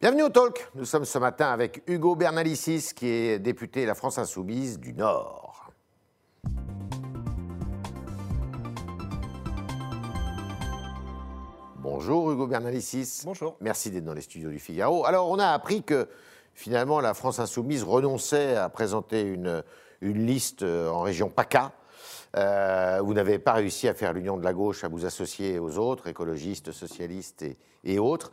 Bienvenue au Talk. Nous sommes ce matin avec Hugo Bernalicis, qui est député La France Insoumise du Nord. Bonjour Hugo Bernalicis. Bonjour. Merci d'être dans les studios du Figaro. Alors, on a appris que finalement la France Insoumise renonçait à présenter une, une liste euh, en région PACA. Euh, vous n'avez pas réussi à faire l'union de la gauche, à vous associer aux autres, écologistes, socialistes et, et autres.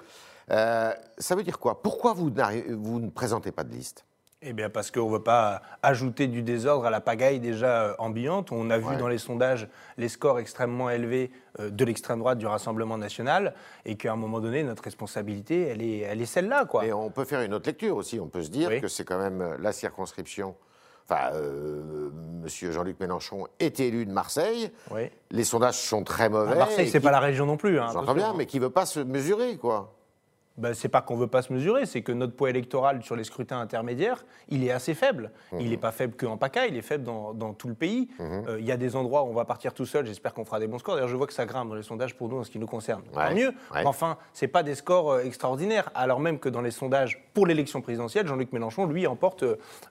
Euh, ça veut dire quoi? Pourquoi vous, ne présentez pas de liste? Eh bien, parce qu'on ne veut pas ajouter du désordre à la pagaille déjà euh, ambiante. On a vu Ouais. dans les sondages les scores extrêmement élevés euh, de l'extrême droite du Rassemblement national et qu'à un moment donné, notre responsabilité, elle est, elle est celle-là. Quoi. Mais on peut faire une autre lecture aussi. On peut se dire Oui. que c'est quand même la circonscription. Enfin, euh, Monsieur Jean-Luc Mélenchon est élu de Marseille. Oui. Les sondages sont très mauvais. Marseille, et c'est qui- pas la région non plus. Hein, J'entends bien, mais qui veut pas se mesurer, quoi. Ben, c'est pas qu'on veut pas se mesurer, c'est que notre poids électoral sur les scrutins intermédiaires, il est assez faible. Mmh. Il n'est pas faible qu'en PACA, il est faible dans, dans tout le pays. Euh, Il y a des endroits où on va partir tout seul, j'espère qu'on fera des bons scores. D'ailleurs, je vois que ça grimpe dans les sondages pour nous en ce qui nous concerne. Ouais, Tant mieux. ouais. Enfin, c'est pas des scores euh, extraordinaires. Alors même que dans les sondages pour l'élection présidentielle, Jean-Luc Mélenchon, lui, emporte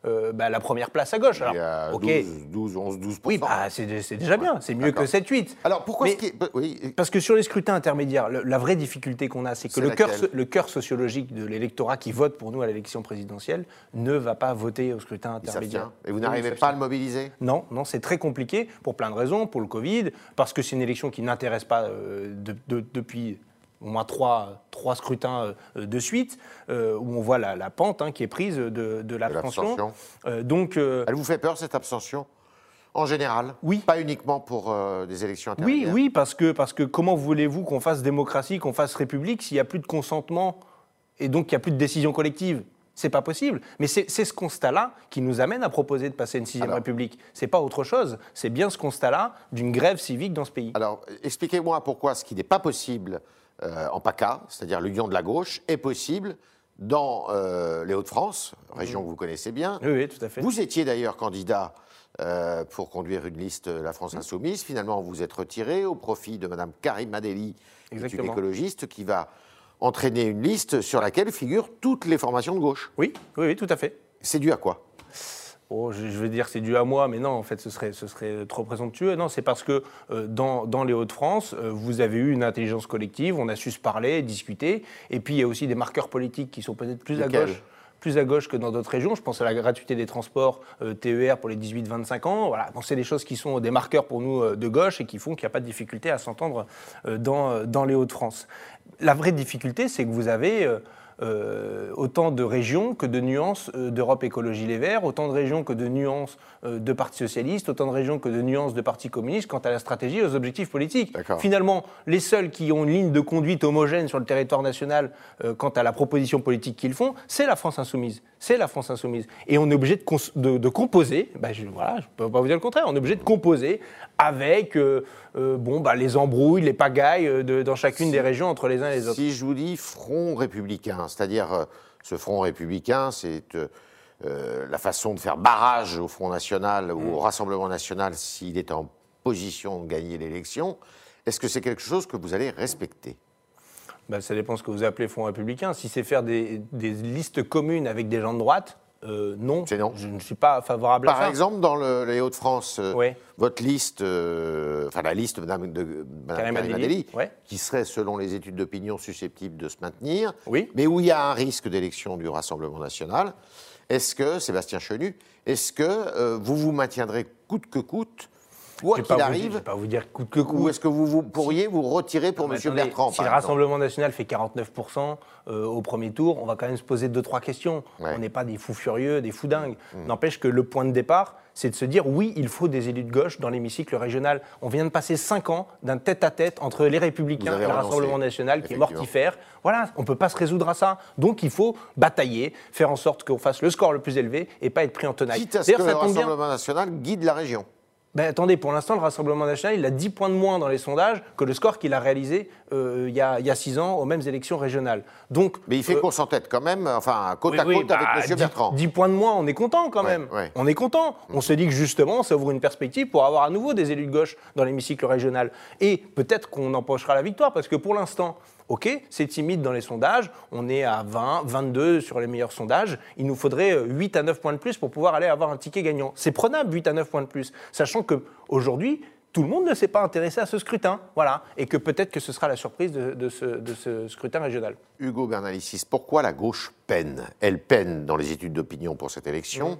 euh, bah, la première place à gauche. Il y Alors, a ok. 12, 12, 11, 12 Oui, bah, c'est déjà bien. C'est mieux que D'accord. 7-8. Alors pourquoi Mais- ce qui est- Oui, Parce que sur les scrutins intermédiaires, le- la vraie difficulté qu'on a, c'est que le cœur, cœur sociologique de l'électorat qui vote pour nous à l'élection présidentielle ne va pas voter au scrutin intermédiaire. Et vous n'arrivez pas à le mobiliser? Non, non, c'est très compliqué pour plein de raisons, pour le Covid, parce que c'est une élection qui n'intéresse pas euh, de- de- depuis au moins trois, trois scrutins euh, de suite, euh, où on voit la, la pente hein, qui est prise de, de l'abstention. Euh, donc, Elle vous fait peur, cette abstention? En général Oui. Pas uniquement pour euh, des élections Oui, intermédiaires oui, parce que, parce que comment voulez-vous qu'on fasse démocratie, qu'on fasse république s'il n'y a plus de consentement et donc qu'il n'y a plus de décision collective c'est pas possible. Mais c'est c'est ce constat-là qui nous amène à proposer de passer une sixième Alors. république. C'est pas autre chose. C'est bien ce constat-là d'une grève civique dans ce pays. Alors, expliquez-moi pourquoi ce qui n'est pas possible euh, en PACA, c'est-à-dire l'union de la gauche, est possible dans euh, les Hauts-de-France, région que vous connaissez bien. Oui, oui, tout à fait. Vous étiez d'ailleurs candidat euh, pour conduire une liste euh, La France Insoumise. Finalement, vous êtes retiré au profit de Mme Karim Adeli, qui est une Exactement. écologiste, qui va entraîner une liste sur laquelle figurent toutes les formations de gauche. Oui, oui, oui, tout à fait. C'est dû à quoi? Oh, je, vais dire que c'est dû à moi, mais non, en fait, ce serait, ce serait trop présomptueux. Non, c'est parce que euh, dans, dans les Hauts-de-France, euh, vous avez eu une intelligence collective, on a su se parler, discuter, et puis il y a aussi des marqueurs politiques qui sont peut-être plus à gauche. Plus à gauche que dans d'autres régions. Je pense à la gratuité des transports euh, TER pour les 18-25 ans. Voilà, Bon, c'est des choses qui sont des marqueurs pour nous euh, de gauche et qui font qu'il n'y a pas de difficulté à s'entendre euh, dans, dans les Hauts-de-France. La vraie difficulté, c'est que vous avez euh, autant de régions que de nuances euh, d'Europe Écologie Les Verts, autant de régions que de nuances euh, de partis socialistes, autant de régions que de nuances de partis communistes quant à la stratégie et aux objectifs politiques. Finalement, les seuls qui ont une ligne de conduite homogène sur le territoire national quant à la proposition politique qu'ils font, c'est la France insoumise. C'est la France insoumise. Et on est obligé de, cons- de- de composer, bah, je, voilà, je ne peux pas vous dire le contraire, on est obligé de composer avec euh, euh, bon, bah, les embrouilles, les pagailles euh, de- dans chacune Si- des régions entre les uns et les autres. Si je vous dis front républicain, c'est-à-dire euh, ce front républicain, c'est la façon de faire barrage au Front National ou Mm. au Rassemblement National s'il est en position de gagner l'élection, est-ce que c'est quelque chose que vous allez respecter? Bah, ça dépend ce que vous appelez Front républicain. Si c'est faire des, des listes communes avec des gens de droite, euh, non, je ne suis pas favorable à Par ça. exemple, dans le- les Hauts-de-France, euh, votre liste, euh, enfin la liste de Mme, de, Mme Karim Adeli, qui serait, selon les études d'opinion, susceptible de se maintenir, Oui. mais où il y a un risque d'élection du Rassemblement national, est-ce que, Sébastien Chenu, est-ce que vous vous maintiendrez coûte que coûte, quoi qu'il arrive, je vais pas vous dire coûte que coûte. ou est-ce que vous, vous pourriez vous retirer pour Mais M. Bertrand Si par le exemple Rassemblement national fait 49% euh, au premier tour, on va quand même se poser deux, trois questions. Ouais. On n'est pas des fous furieux, des fous dingues. Hmm. N'empêche que le point de départ, c'est de se dire oui, il faut des élus de gauche dans l'hémicycle régional. On vient de passer cinq ans d'un tête-à-à-tête entre les Républicains et le Rassemblement national qui est mortifère. Voilà, on ne peut pas se résoudre à ça. Donc il faut batailler, faire en sorte qu'on fasse le score le plus élevé et pas être pris en tenaille. Quitte à ce que le bien. Rassemblement national guide la région. Ben, attendez, pour l'instant, le Rassemblement national, il a 10 points de moins dans les sondages que le score qu'il a réalisé euh, il y a il y a 6 ans aux mêmes élections régionales. Donc, Mais il fait euh, qu'on s'entête quand même, enfin, côte oui, à oui, côte bah, avec M. 10 Bertrand. 10 points de moins, on est content quand Ouais, même. ouais. On est content. On se dit que justement, ça ouvre une perspective pour avoir à nouveau des élus de gauche dans l'hémicycle régional. Et peut-être qu'on empochera la victoire, parce que pour l'instant, Ok, c'est timide dans les sondages, on est à 20, 22 sur les meilleurs sondages, il nous faudrait 8 à 9 points de plus pour pouvoir aller avoir un ticket gagnant. C'est prenable 8 à 9 points de plus, sachant qu'aujourd'hui, tout le monde ne s'est pas intéressé à ce scrutin, voilà, et que peut-être que ce sera la surprise de, ce, scrutin régional. Hugo Bernalicis, pourquoi la gauche peine? Elle peine dans les études d'opinion pour cette élection,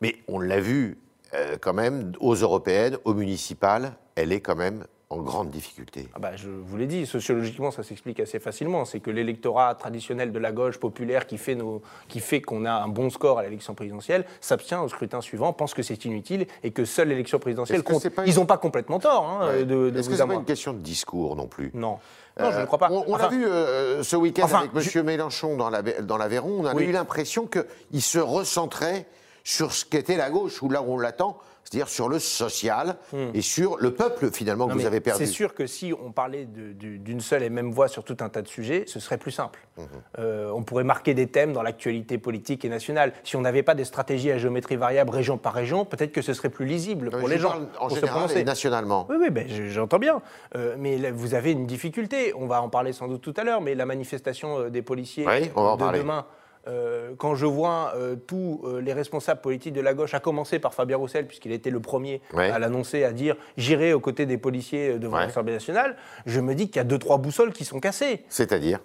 mais on l'a vu euh, quand même aux européennes, aux municipales, elle est quand même en grande difficulté ah bah, Je vous l'ai dit, sociologiquement, ça s'explique assez facilement. C'est que l'électorat traditionnel de la gauche populaire qui fait, nos, qui fait qu'on a un bon score à l'élection présidentielle s'abstient au scrutin suivant, pense que c'est inutile et que seule l'élection présidentielle compte. Ils n'ont pas complètement tort hein, de, Est-ce que ce n'est pas une question de discours non plus? Non. Non, je ne crois pas. On, l'a vu euh, ce week-end avec M. Mélenchon dans l'Aveyron, on a eu l'impression qu'il se recentrait sur ce qu'était la gauche, ou là où on l'attend, c'est-à-dire sur le social hmm. et sur le peuple finalement que vous avez perdu. C'est sûr que si on parlait d'une seule et même voix sur tout un tas de sujets, ce serait plus simple. Mhm. Euh, on pourrait marquer des thèmes dans l'actualité politique et nationale. Si on n'avait pas des stratégies à géométrie variable région par région, peut-être que ce serait plus lisible pour les gens. En général et nationalement. Oui, oui ben, j'entends bien. Euh, mais vous avez une difficulté. On va en parler sans doute tout à l'heure, mais la manifestation euh, des policiers de demain. Euh, quand je vois euh, tous euh, les responsables politiques de la gauche, à commencer par Fabien Roussel, puisqu'il était le premier à l'annoncer, à dire j'irai aux côtés des policiers devant l'Assemblée nationale, je me dis qu'il y a deux, trois boussoles qui sont cassées. C'est-à-dire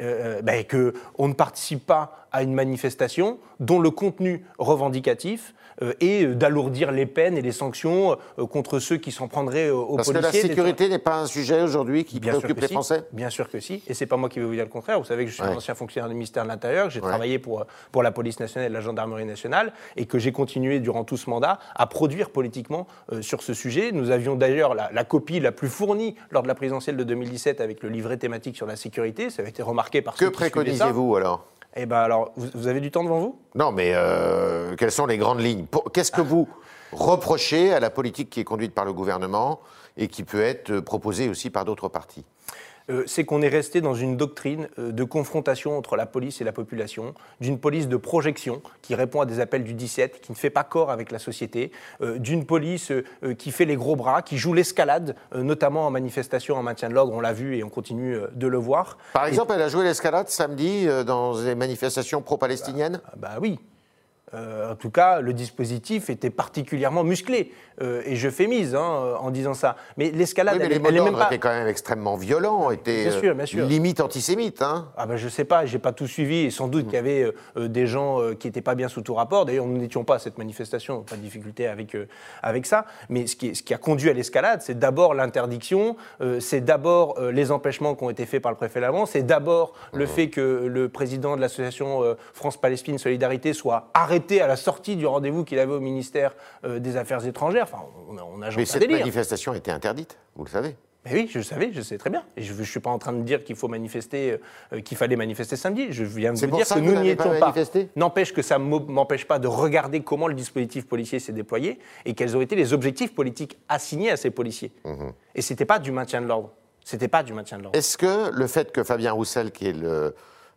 ben, Qu'on ne participe pas à une manifestation dont le contenu revendicatif euh, et d'alourdir les peines et les sanctions euh, contre ceux qui s'en prendraient aux Parce policiers. Parce que la sécurité n'est pas un sujet aujourd'hui qui préoccupe les Français Bien sûr que si, et c'est pas moi qui vais vous dire le contraire. Vous savez que je suis un ancien fonctionnaire du ministère de l'Intérieur, que j'ai travaillé pour, pour la police nationale et la gendarmerie nationale, et que j'ai continué durant tout ce mandat à produire politiquement euh, sur ce sujet. Nous avions d'ailleurs la, la, copie la plus fournie lors de la présidentielle de 2017 avec le livret thématique sur la sécurité. Ça avait été remarqué par que préconisez-vous alors? Eh bien alors, vous, avez du temps devant vous? Non, mais euh, quelles sont les grandes lignes? Qu'est-ce que vous reprochez à la politique qui est conduite par le gouvernement et qui peut être proposée aussi par d'autres partis? Euh, c'est qu'on est resté dans une doctrine euh, de confrontation entre la police et la population, d'une police de projection qui répond à des appels du 17, qui ne fait pas corps avec la société, euh, d'une police qui fait les gros bras, qui joue l'escalade, notamment en manifestation en maintien de l'ordre, on l'a vu et on continue de le voir. Par exemple, elle a joué l'escalade samedi dans des manifestations pro-palestiniennes. Bah, bah oui, en tout cas, le dispositif était particulièrement musclé. Euh, et je fais mise hein, en disant ça. Mais l'escalade, oui, mais elle, les même pas... étaient quand même extrêmement violents, étaient euh, limite antisémites. Hein. Ah ben je sais pas, j'ai pas tout suivi et sans doute qu'il y avait euh, des gens qui n'étaient pas bien sous tout rapport. D'ailleurs, nous n'étions pas à cette manifestation, pas de difficulté avec avec ça. Mais ce qui, ce qui a conduit à l'escalade, c'est d'abord l'interdiction, c'est d'abord les empêchements qui ont été faits par le préfet Lavant, c'est d'abord le mmh. fait que le président de l'association France-Palestine Solidarité soit arrêté à la sortie du rendez-vous qu'il avait au ministère des Affaires étrangères. Enfin, on, a Mais cette manifestation était interdite, vous le savez. Mais oui, je le savais, je sais très bien. Et je ne suis pas en train de dire qu'il faut manifester, euh, qu'il fallait manifester samedi. Je viens de vous dire que, nous n'y étions pas. N'empêche que ça ne m'empêche pas de regarder comment le dispositif policier s'est déployé et quels ont été les objectifs politiques assignés à ces policiers. Mhm. Et ce n'était pas du maintien de l'ordre. C'était pas du maintien de l'ordre. Est-ce que le fait que Fabien Roussel, qui est le euh,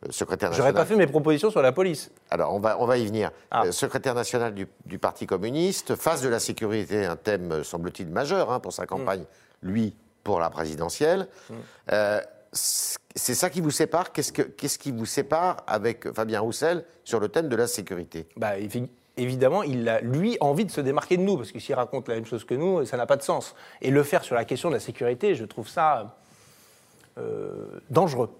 secrétaire national. J'aurais pas fait mes propositions sur la police. Alors, on va, on va y venir. Ah. Euh, secrétaire national du, Parti communiste, face de la sécurité, un thème, euh, semble-t-il, majeur hein, pour sa campagne, lui, pour la présidentielle. Mm. c'est ça qui vous sépare? Qu'est-ce qu'est-ce qui vous sépare avec Fabien Roussel sur le thème de la sécurité? Bah, Évidemment, il a, lui, envie de se démarquer de nous, parce que s'il raconte la même chose que nous, ça n'a pas de sens. Et le faire sur la question de la sécurité, je trouve ça dangereux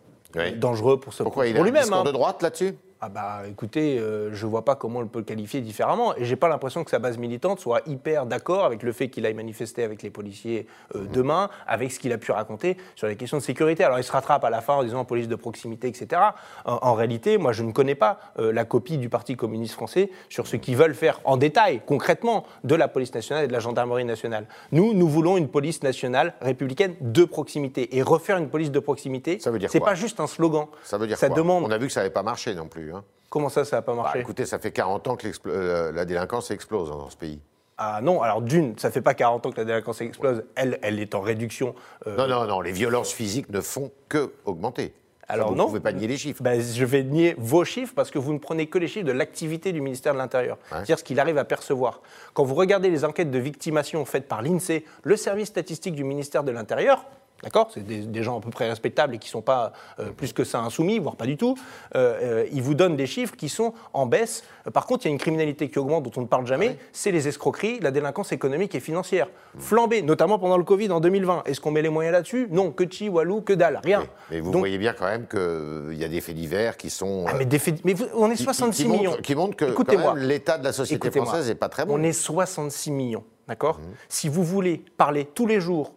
dangereux pour, ce, Pourquoi il a lui-même. Un de droite là-dessus? Ah bah écoutez, euh, je vois pas comment on peut le qualifier différemment. Et j'ai pas l'impression que sa base militante soit hyper d'accord avec le fait qu'il aille manifester avec les policiers euh, mhm. demain, avec ce qu'il a pu raconter sur les questions de sécurité. Alors il se rattrape à la fin en disant police de proximité, etc. En, réalité, moi je ne connais pas euh, la copie du Parti communiste français sur ce qu'ils veulent faire en détail, concrètement, de la police nationale et de la gendarmerie nationale. Nous, nous voulons une police nationale républicaine de proximité. Et refaire une police de proximité, c'est pas juste un slogan. Ça veut dire ça quoi demande... On a vu que ça n'avait pas marché non plus. Hein. Comment ça, ça n'a pas marché bah, Écoutez, ça fait 40 ans que euh, la délinquance explose dans ce pays. Ah non, alors d'une, ça fait pas 40 ans que la délinquance explose, elle, elle est en réduction. Euh, non, non, non, les violences physiques ne font que augmenter. Alors vous non. Vous ne pouvez pas nier les chiffres. Ben, je vais nier vos chiffres parce que vous ne prenez que les chiffres de l'activité du ministère de l'Intérieur, c'est-à-dire ce qu'il arrive à percevoir. Quand vous regardez les enquêtes de victimation faites par l'INSEE, le service statistique du ministère de l'Intérieur, D'accord? C'est des, des gens à peu près respectables et qui ne sont pas euh, plus que ça insoumis, voire pas du tout. Euh, euh, ils vous donnent des chiffres qui sont en baisse. Par contre, il y a une criminalité qui augmente dont on ne parle jamais, c'est les escroqueries, la délinquance économique et financière. Flambée, notamment pendant le Covid en 2020. Est-ce qu'on met les moyens là-dessus? Non, que chi, walou, que dalle, rien. Mais, mais vous Donc- voyez bien quand même qu'il y a des faits divers qui sont. Ah, mais, des faits- mais vous- on est qui- 66 qui millions. Montrent, qui montrent que l'état de la société française n'est pas très bon. On est 66 millions, d'accord? Mmh. Si vous voulez parler tous les jours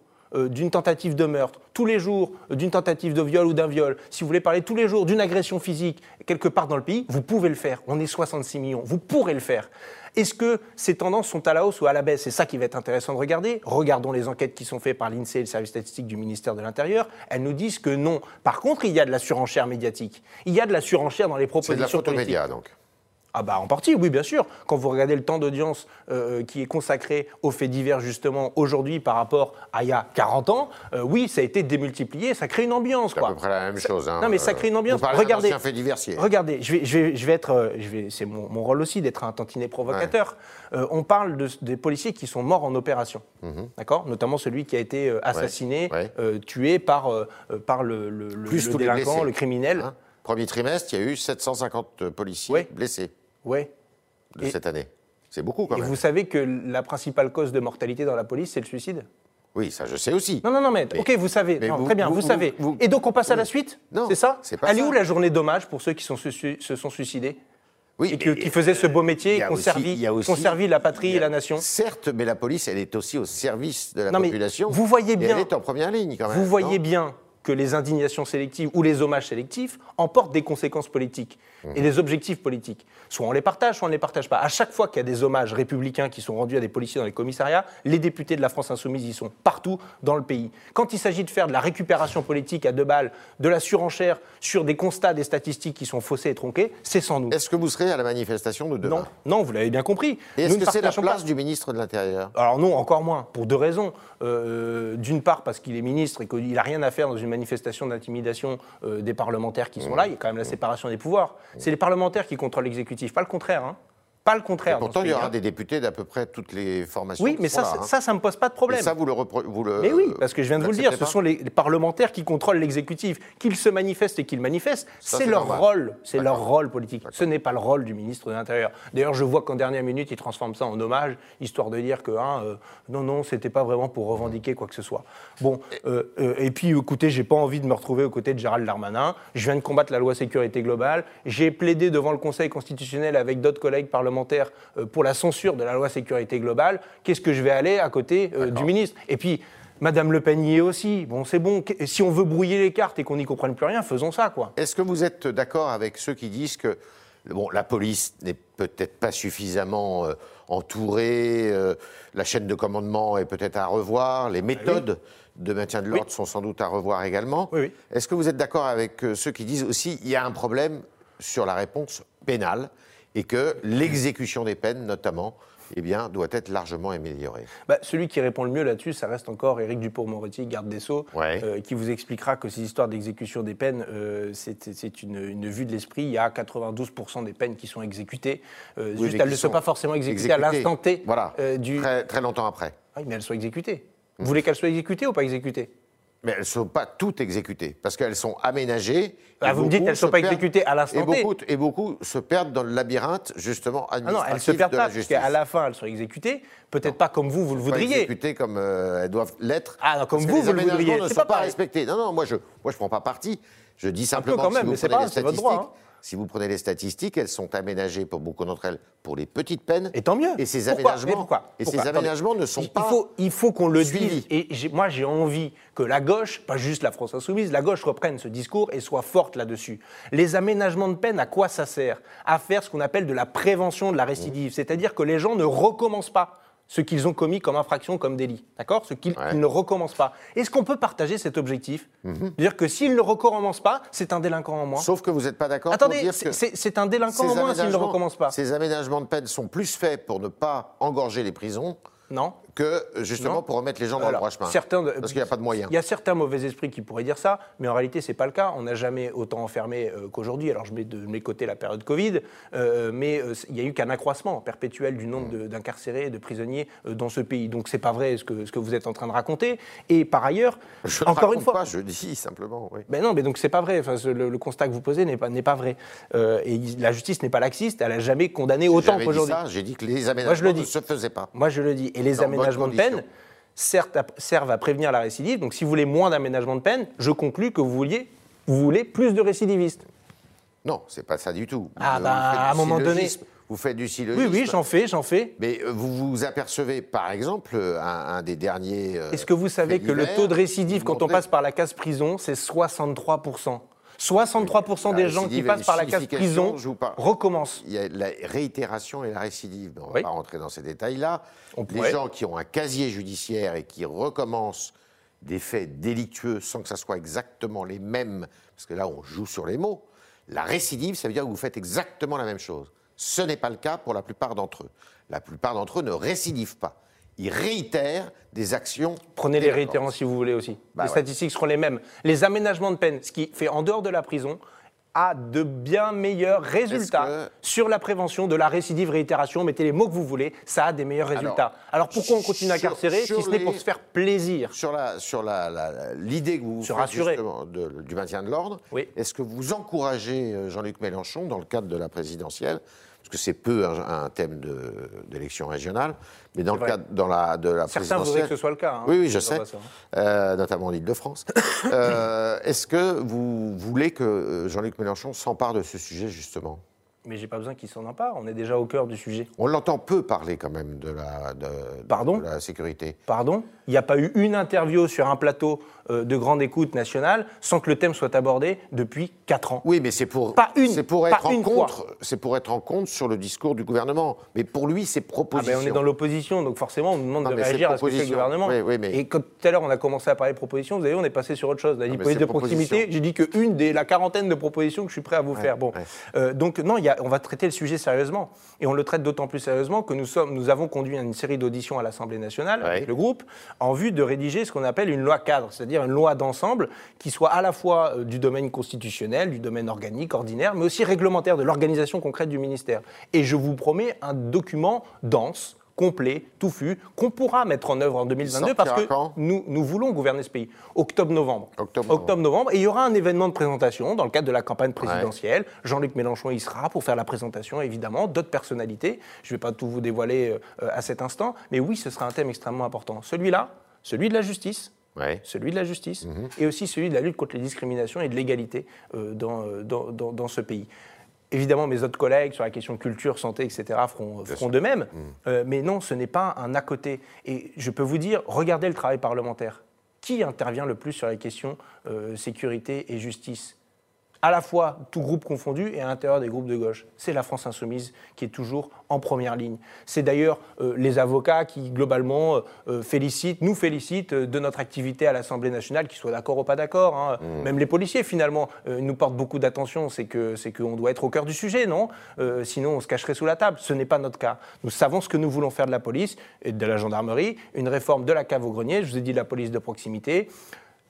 d'une tentative de meurtre, tous les jours euh, d'une tentative de viol ou d'un viol, si vous voulez parler tous les jours d'une agression physique quelque part dans le pays, vous pouvez le faire. On est 66 millions, vous pourrez le faire. Est-ce que ces tendances sont à la hausse ou à la baisse? C'est ça qui va être intéressant de regarder. Regardons les enquêtes qui sont faites par l'INSEE et le service statistique du ministère de l'Intérieur. Elles nous disent que non. Par contre, il y a de la surenchère médiatique. Il y a de la surenchère dans les C'est de propositions la photo politiques. média, donc. Ah bah en partie, oui, bien sûr. Quand vous regardez le temps d'audience euh, qui est consacré aux faits divers justement aujourd'hui par rapport à il y a 40 ans, euh, oui, ça a été démultiplié, ça crée une ambiance. C'est à peu près la même Ça- chose. hein. Non mais ça crée une ambiance. Vous regardez, ancien fait diversier. regardez, je vais, je vais, je vais être, euh, je vais, c'est mon, mon rôle aussi d'être un tantinet provocateur. Euh, on parle de- des policiers qui sont morts en opération, d'accord, notamment celui qui a été euh, assassiné, Mhm. Ouais. euh, tué par euh, euh, par le, le, le- Plus le délinquant, le criminel. Hein Premier trimestre, il y a eu 750 policiers blessés ouais. de Et- cette année. C'est beaucoup quand Et même. vous savez que la principale cause de mortalité dans la police, c'est le suicide Oui, ça je sais aussi. Non, non, non, mais, Mais- ok, vous savez, mais non, vous- très bien, vous- vous, vous- savez. vous- Et donc on passe à la suite Non, C'est ça c'est pas Elle est ça. où la journée d'hommage pour ceux qui sont su- se sont suicidés Oui, et que- mais- qui faisaient ce beau métier il y et a qui ont aussi- servi, il y a aussi- qui ont servi la patrie il y a- et la nation Certes, mais la police, elle est aussi au service de la Non, mais population. vous voyez et bien- Elle est en première ligne quand même. Vous voyez bien que les indignations sélectives ou les hommages sélectifs emportent des conséquences politiques et Mmh. des objectifs politiques. Soit on les partage, soit on ne les partage pas. À chaque fois qu'il y a des hommages républicains qui sont rendus à des policiers dans les commissariats, les députés de la France insoumise y sont partout dans le pays. Quand il s'agit de faire de la récupération politique à deux balles, de la surenchère sur des constats, des statistiques qui sont faussées et tronquées, c'est sans nous. Est-ce que vous serez à la manifestation de demain? Non, non, vous l'avez bien compris. Est-ce que c'est la pas- place du ministre de l'Intérieur? Alors non, encore moins, pour deux raisons. Euh, D'une part, parce qu'il est ministre et qu'il n'a rien à faire dans une manifestation d'intimidation euh, des parlementaires qui Mmh. sont là. Il y a quand même la séparation des pouvoirs. C'est les parlementaires qui contrôlent l'exécutif, pas le contraire. hein. Pas le contraire. Pourtant, il y aura hein. des députés d'à peu près toutes les formations. Oui, mais ça, là, ça, hein. ça, ça me pose pas de Et problème. ça, vous le, vous le Mais oui, parce que je viens de vous le dire, ce sont les, parlementaires qui contrôlent l'exécutif. Qu'ils se manifestent et qu'ils manifestent, c'est leur normal. rôle. C'est leur rôle politique. Ce n'est pas le rôle du ministre de l'Intérieur. D'ailleurs, je vois qu'en dernière minute, ils transforment ça en hommage, histoire de dire que hein, euh, non, non, c'était pas vraiment pour revendiquer quoi que ce soit. Bon, euh, euh, et puis écoutez, j'ai pas envie de me retrouver aux côtés de Gérald Darmanin. Je viens de combattre la loi sécurité globale. J'ai plaidé devant le Conseil constitutionnel avec d'autres collègues parlementaires euh, pour la censure de la loi sécurité globale. Qu'est-ce que je vais aller à côté euh, du ministre? Et puis. Madame Le Pen y est aussi. Bon, c'est bon. Si on veut brouiller les cartes et qu'on n'y comprenne plus rien, faisons ça, quoi. Est-ce que vous êtes d'accord avec ceux qui disent que bon, la police n'est peut-être pas suffisamment euh, entourée, euh, la chaîne de commandement est peut-être à revoir, les méthodes de maintien de l'ordre sont sans doute à revoir également. Oui. Est-ce que vous êtes d'accord avec ceux qui disent aussi qu'il y a un problème sur la réponse pénale? Et que l'exécution des peines, notamment, eh bien, doit être largement améliorée Bah, celui qui répond le mieux là-dessus, ça reste encore Éric Dupond-Moretti, garde des Sceaux, Ouais. euh, qui vous expliquera que ces histoires d'exécution des peines, euh, c'est une, une vue de l'esprit. Il y a 92% des peines qui sont exécutées. Euh, Oui, juste, elles ne sont sont pas forcément exécutées à l'instant T Voilà, euh, du. très, très longtemps après. Ah oui, mais elles sont exécutées. Vous voulez qu'elles soient exécutées ou pas exécutées? Mais elles ne sont pas toutes exécutées, parce qu'elles sont aménagées. Ah, vous me dites qu'elles ne sont pas exécutées à l'instant et T. beaucoup, et beaucoup se perdent dans le labyrinthe, justement, Ah non, administratif elles se perdent de pas, la parce qu'à la fin, elles sont exécutées. Peut-être pas comme vous, vous le Pas voudriez. exécutées comme euh, elles doivent l'être. Ah, non, comme parce que vous, les vous le voudriez. ne sont pas pas, respectés. Non, non, moi je moi je prends pas parti. Je dis simplement quand que même, si vous mais c'est prenez pas les votre statistiques, droit, hein. Si vous prenez les statistiques, elles sont aménagées pour beaucoup d'entre elles pour les petites peines. Et tant mieux. Et ces Pourquoi? aménagements, pourquoi? et Pourquoi? Ces aménagements ne sont il, pas. Il faut, il faut qu'on le dise. Et moi, j'ai envie que la gauche, pas juste la France insoumise, la gauche reprenne ce discours et soit forte là-dessus. Les aménagements de peine, à quoi ça sert? À faire ce qu'on appelle de la prévention de la récidive. C'est-à-dire que les gens ne recommencent pas ce qu'ils ont commis comme infraction, comme délit. D'accord? Ce qu'ils Ouais. ne recommencent pas. Est-ce qu'on peut partager cet objectif? Dire que s'ils ne recommencent pas, c'est un délinquant en moins Sauf que vous n'êtes pas d'accord pour Attendez, dire c'est- un délinquant en moins s'il ne recommence pas. Ces aménagements de peine sont plus faits pour ne pas engorger les prisons Non que justement Non. pour remettre les gens dans Alors, le droit chemin. certains Parce qu'il n'y a pas de moyens. Il y a certains mauvais esprits qui pourraient dire ça, mais en réalité, c'est pas le cas. On n'a jamais autant enfermé euh, qu'aujourd'hui. Alors, je mets de mes côtés la période Covid, euh, mais euh, il n'y a eu qu'un accroissement perpétuel du nombre de- d'incarcérés et de prisonniers euh, dans ce pays. Donc, c'est pas vrai ce que, ce que vous êtes en train de raconter. Et par ailleurs, Je ne encore une fois, pas, je dis simplement. Oui. ben non, mais donc c'est pas vrai. Enfin, ce- le, le constat que vous posez n'est pas, n'est pas vrai. Euh, et la justice n'est pas laxiste. Elle a jamais condamné autant qu'aujourd'hui. J'ai dit que les aménagements le ne dis. se faisaient pas. Moi, je le dis. Et les Dans bonnes aménagements de peine servent à prévenir la récidive. Donc, si vous voulez moins d'aménagements de peine, je conclus que vous, vouliez, vous voulez plus de récidivistes. Non, c'est pas ça du tout. Ah, Vous bah, à un moment donné-. Vous faites du syllogisme. Oui, oui, j'en fais, j'en fais. Mais euh, vous vous apercevez, par exemple, euh, un, un des derniers. euh, Est-ce que vous savez que le taux de récidive quand on passe par la case prison, c'est 63% 63% des gens qui passent par la case prison recommencent. Il y a la réitération et la récidive. On ne va Oui. pas rentrer dans ces détails-là. Les gens qui ont un casier judiciaire et qui recommencent des faits délictueux sans que ça soit exactement les mêmes, parce que là, on joue sur les mots. La récidive, ça veut dire que vous faites exactement la même chose. Ce n'est pas le cas pour la plupart d'entre eux. La plupart d'entre eux ne récidivent pas. Ils réitèrent des actions. Prenez les réitérants si vous voulez aussi. Bah les ouais. statistiques seront les mêmes. Les aménagements de peine, ce qui fait en dehors de la prison, a de bien meilleurs résultats que- sur la prévention de la récidive réitération. Mettez les mots que vous voulez, ça a des meilleurs résultats. Alors, pourquoi on continue à carcérer si ce n'est pour se faire plaisir? Sur la sur la- l'idée que vous Se rassurer. de- du maintien de l'ordre, Oui. est-ce que vous encouragez euh, Jean-Luc Mélenchon dans le cadre de la présidentielle parce que c'est peu un, un thème d'élection régionale, mais dans le vrai. cadre dans la, de la Certains présidentielle. voudraient que ce soit le cas. hein. Oui, oui, je sais, euh, notamment en Ile-de-France. Euh, Est-ce que vous voulez que euh, Jean-Luc Mélenchon s'empare de ce sujet, justement? Mais j'ai pas besoin qu'il s'en empare, on est déjà au cœur du sujet. On l'entend peu parler quand même de la, de, Pardon de la sécurité. Pardon? Il n'y a pas eu une interview sur un plateau euh, de grande écoute nationale sans que le thème soit abordé depuis 4 ans. Oui, mais c'est pour, Pas une, c'est pour pas être en une contre, c'est pour être en compte sur le discours du gouvernement. Mais pour lui, c'est Ah proposition. ben, on est dans l'opposition, donc forcément on nous demande Non, de réagir à ce que fait le gouvernement. Oui, oui, mais- Et quand tout à l'heure on a commencé à parler de propositions, vous avez vu, on est passé sur autre chose. On a dit mais police c'est de proximité, j'ai dit qu'une des la quarantaine de propositions que je suis prêt à vous faire. Bon, ouais. Euh, donc non, il y a- on va traiter le sujet sérieusement. Et on le traite d'autant plus sérieusement que nous, sommes, nous avons conduit une série d'auditions à l'Assemblée nationale Ouais. avec le groupe en vue de rédiger ce qu'on appelle une loi cadre, c'est-à-dire une loi d'ensemble qui soit à la fois euh, du domaine constitutionnel, du domaine organique, ordinaire, mais aussi réglementaire de l'organisation concrète du ministère. Et je vous promets un document dense complet, touffu, qu'on pourra mettre en œuvre en 2022 parce que nous, nous voulons gouverner ce pays. Octobre-novembre. Octobre-novembre. Et il y aura un événement de présentation dans le cadre de la campagne présidentielle. Jean-Luc Mélenchon y sera pour faire la présentation, évidemment, d'autres personnalités. Je ne vais pas tout vous dévoiler euh, à cet instant, mais oui, ce sera un thème extrêmement important. Celui-là, celui de la justice, Ouais. celui de la justice, Mhm. et aussi celui de la lutte contre les discriminations et de l'égalité euh, dans, euh, dans, dans- dans ce pays. Évidemment, mes autres collègues sur la question culture, santé, etc. feront, feront de même. Mhm. Euh, mais non, ce n'est pas un à côté. Et je peux vous dire, regardez le travail parlementaire. Qui intervient le plus sur les questions euh, sécurité et justice? À la fois tout groupe confondu et à l'intérieur des groupes de gauche. C'est la France insoumise qui est toujours en première ligne. C'est d'ailleurs euh, les avocats qui, globalement, euh, euh, félicitent, nous félicitent de notre activité à l'Assemblée nationale, qu'ils soient d'accord ou pas d'accord. hein. Même les policiers, finalement, euh, nous portent beaucoup d'attention. C'est que c'est qu'on doit être au cœur du sujet, non? Sinon, on se cacherait sous la table. Ce n'est pas notre cas. Nous savons ce que nous voulons faire de la police et de la gendarmerie, une réforme de la cave au grenier. Je vous ai dit la police de proximité.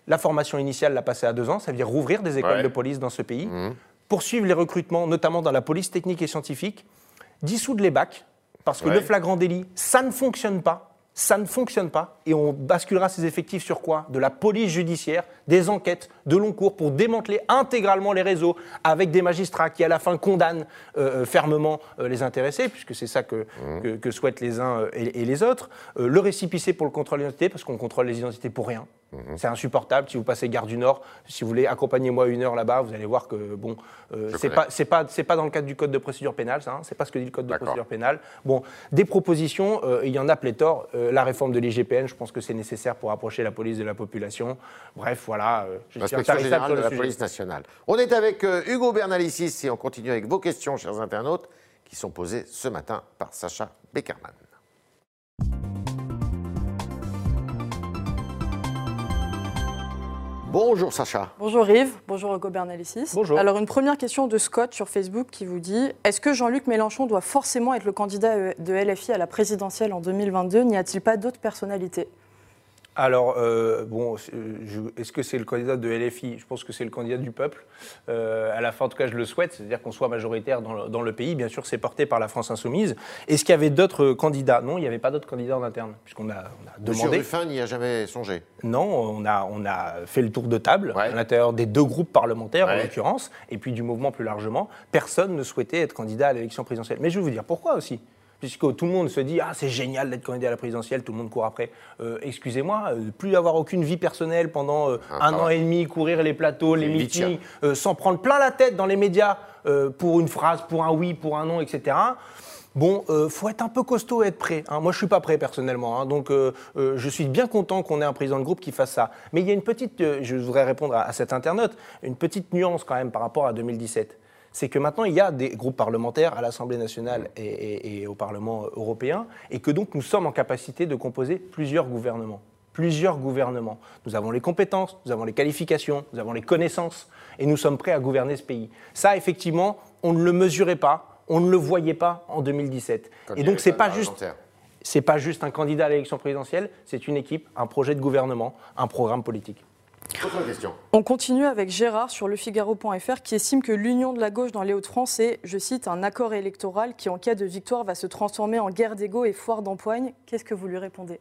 La formation initiale l'a passée à deux ans, ça veut dire rouvrir des écoles Ouais. de police dans ce pays, poursuivre les recrutements, notamment dans la police technique et scientifique, dissoudre les bacs, parce que Ouais. le flagrant délit, ça ne fonctionne pas. Ça ne fonctionne pas et on basculera ces effectifs sur quoi? De la police judiciaire, des enquêtes de long cours pour démanteler intégralement les réseaux avec des magistrats qui à la fin condamnent euh, euh, fermement euh, les intéressés, puisque c'est ça que, que, que souhaitent les uns et, et les autres. Euh, le récipicé pour le contrôle d'identité, parce qu'on contrôle les identités pour rien. C'est insupportable. Si vous passez Gare du Nord, si vous voulez accompagner-moi une heure là-bas, vous allez voir que bon, euh, c'est pas pas dans le cadre du code de procédure pénale, ça. hein. c'est pas ce que dit le code de procédure pénale. Bon, des propositions, euh, il y en a pléthore. Euh, la réforme de l'IGPN, je pense que c'est nécessaire pour approcher la police de la population. Bref, voilà. euh, je suis L'inspection générale de la sujet. police nationale. On est avec Hugo Bernalicis et on continue avec vos questions, chers internautes, qui sont posées ce matin par Sacha Beckerman. Bonjour Sacha. Bonjour Yves, bonjour Hugo Bernalicis. Bonjour. Alors une première question de Scott sur Facebook qui vous dit Est-ce que Jean-Luc Mélenchon doit forcément être le candidat de LFI à la présidentielle en 2022 N'y a-t-il pas d'autres personnalités? Alors, euh, bon, est-ce que c'est le candidat de LFI Je pense que c'est le candidat du peuple. Euh, à la fin, en tout cas, je le souhaite, c'est-à-dire qu'on soit majoritaire dans le, pays. Bien sûr, c'est porté par la France Insoumise. Est-ce qu'il y avait d'autres candidats? Non, il n'y avait pas d'autres candidats en interne, puisqu'on a, on a demandé. Monsieur Ruffin n'y a jamais songé Non, on a, on a fait le tour de table à l'intérieur des deux groupes parlementaires, en l'occurrence, et puis du mouvement plus largement. Personne ne souhaitait être candidat à l'élection présidentielle. Mais je vais vous dire pourquoi aussi puisque tout le monde se dit ah c'est génial d'être candidat à la présidentielle, tout le monde court après. Euh, excusez-moi, euh, plus avoir aucune vie personnelle pendant euh, ah, un an et demi, courir les plateaux, les meetings, sans prendre plein la tête dans les médias pour une phrase, pour un oui, pour un non, etc. Bon, il faut être un peu costaud et être prêt. Hein. Moi, je suis pas prêt personnellement, hein. donc je suis bien content qu'on ait un président de groupe qui fasse ça. Mais il y a une petite, je voudrais répondre à, à cet internaute, une petite nuance quand même par rapport à 2017 c'est que maintenant il y a des groupes parlementaires à l'Assemblée nationale et, au Parlement européen, et que donc nous sommes en capacité de composer plusieurs gouvernements. Plusieurs gouvernements. Nous avons les compétences, nous avons les qualifications, nous avons les connaissances, et nous sommes prêts à gouverner ce pays. Ça, effectivement, on ne le mesurait pas, on ne le voyait pas en 2017. et donc c'est pas juste. C'est pas juste un candidat à l'élection présidentielle, c'est une équipe, un projet de gouvernement, un programme politique. On continue avec Gérard sur lefigaro.fr qui estime que l'union de la gauche dans les Hauts-de-France est, je cite, un accord électoral qui, en cas de victoire, va se transformer en guerre d'ego et foire d'empoigne. Qu'est-ce que vous lui répondez?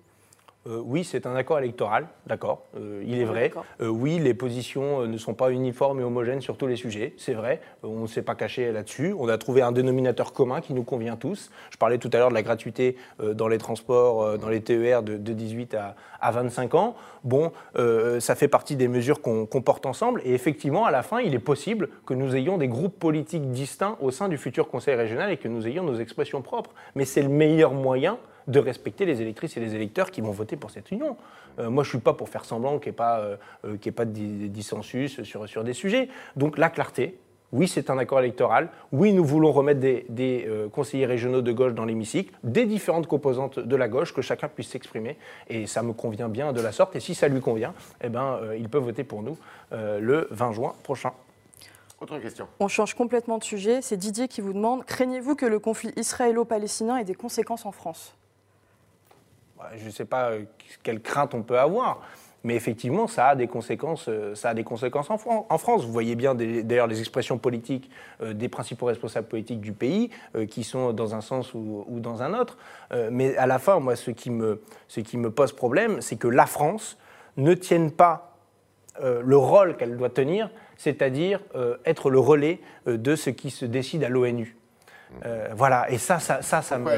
Euh, oui, c'est un accord électoral, d'accord, euh, il est vrai. Euh, oui, les positions ne sont pas uniformes et homogènes sur tous les sujets, c'est vrai. on ne s'est pas caché là-dessus. On a trouvé un dénominateur commun qui nous convient tous. Je parlais tout à l'heure de la gratuité dans les transports, dans les TER de, 18 à, 25 ans. Bon, ça fait partie des mesures qu'on porte ensemble. Et effectivement, à la fin, il est possible que nous ayons des groupes politiques distincts au sein du futur Conseil régional et que nous ayons nos expressions propres. Mais c'est le meilleur moyen de respecter les électrices et les électeurs qui vont voter pour cette union. Euh, moi, je ne suis pas pour faire semblant qu'il n'y ait, pas, euh, euh, ait pas de dissensus sur, sur des sujets. Donc la clarté, oui, c'est un accord électoral. Oui, nous voulons remettre des, conseillers régionaux de gauche dans l'hémicycle, des différentes composantes de la gauche, que chacun puisse s'exprimer. Et ça me convient bien de la sorte. Et si ça lui convient, eh ben, il peut voter pour nous le 20 juin prochain. Autre question. On change complètement de sujet. C'est Didier qui vous demande craignez-vous que le conflit israélo-palestinien ait des conséquences en France? Je ne sais pas euh, quelle crainte on peut avoir. Mais effectivement, ça a des conséquences, euh, en, France. Vous voyez bien d'ailleurs les expressions politiques euh, des principaux responsables politiques du pays, qui sont dans un sens ou, dans un autre. mais à la fin, moi, ce qui me, ce qui me pose problème, c'est que la France ne tienne pas le rôle qu'elle doit tenir, c'est-à-dire être le relais de ce qui se décide à l'ONU. Euh, voilà, et ça, ça, ça, ça me...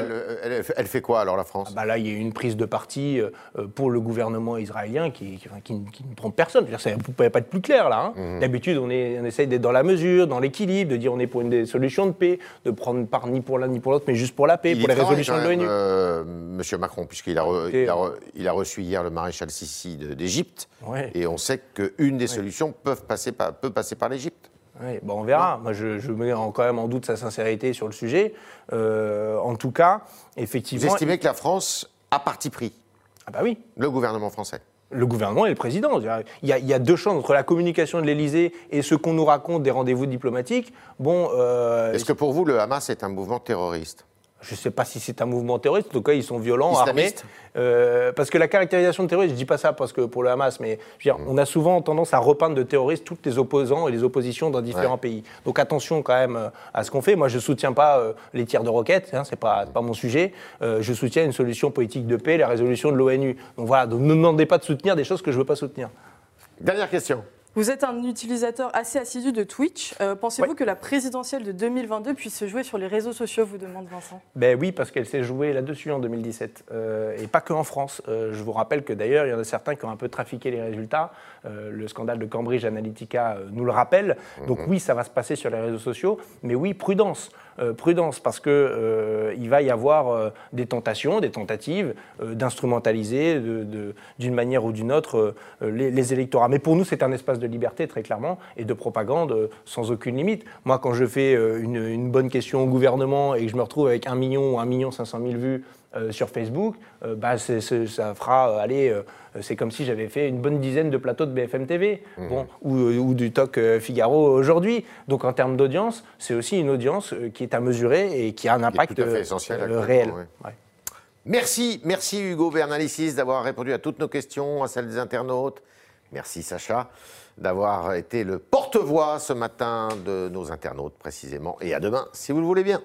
elle, fait quoi alors la France? Ah bah Là, il y a une prise de parti euh, pour le gouvernement israélien qui, qui, ne trompe personne. Ça ne pouvait pas être plus clair là. Hein. Mhm. D'habitude, on, est, on essaye d'être dans la mesure, dans l'équilibre, de dire on est pour une des solutions de paix, de prendre part ni pour l'un ni pour l'autre, mais juste pour la paix, pour les résolutions de l'ONU. Euh, Monsieur Macron, puisqu'il a, il a, reçu hier le maréchal Sissi d'Égypte, et on sait qu'une des solutions peuvent passer par, peut passer par l'Égypte. Oui, bon, on verra. Moi, je, mets quand même en doute sa sincérité sur le sujet. Euh, en tout cas, effectivement. Vous estimez que la France a parti pris? Ah, bah oui. Le gouvernement français le gouvernement et le président. Il y, a, il y a deux champs entre la communication de l'Élysée et ce qu'on nous raconte des rendez-vous diplomatiques. Bon, euh, Est-ce que pour vous, le Hamas est un mouvement terroriste? Je ne sais pas si c'est un mouvement terroriste, en tout cas ils sont violents, armés. Euh, parce que la caractérisation de terroriste, je ne dis pas ça parce que pour le Hamas, mais mm. on a souvent tendance à repeindre de terroristes tous les opposants et les oppositions dans différents pays. Donc attention quand même euh, à ce qu'on fait. Moi je ne soutiens pas euh, les tirs de roquettes, hein, ce n'est pas, pas mon sujet. je soutiens une solution politique de paix, la résolution de l'ONU. Donc voilà, donc ne me demandez pas de soutenir des choses que je ne veux pas soutenir. Dernière question. Vous êtes un utilisateur assez assidu de Twitch. Euh, pensez-vous que la présidentielle de 2022 puisse se jouer sur les réseaux sociaux, vous demande Vincent Ben oui, parce qu'elle s'est jouée là-dessus en 2017. Euh, et pas que en France. Euh, je vous rappelle que d'ailleurs, il y en a certains qui ont un peu trafiqué les résultats. le scandale de Cambridge Analytica nous le rappelle. Donc mhm. oui, ça va se passer sur les réseaux sociaux. Mais oui, prudence. Euh, prudence, parce qu'il euh, va y avoir euh, des tentations, des tentatives d'instrumentaliser d'une manière ou d'une autre les, électorats. Mais pour nous, c'est un espace de liberté, très clairement, et de propagande sans aucune limite. Moi, quand je fais une, bonne question au gouvernement et que je me retrouve avec un million ou un million cinq cent mille vues euh, sur Facebook, euh, bah, ça fera euh, aller. euh, c'est comme si j'avais fait une bonne dizaine de plateaux de BFM TV bon, ou, euh, ou du Talk euh, Figaro aujourd'hui. Donc en termes d'audience, c'est aussi une audience euh, qui est à mesurer et qui a un impact euh, essentiel euh, réel. Ouais. Merci, merci Hugo Bernalicis d'avoir répondu à toutes nos questions, à celles des internautes. Merci Sacha d'avoir été le porte-voix ce matin de nos internautes précisément. Et à demain, si vous le voulez bien.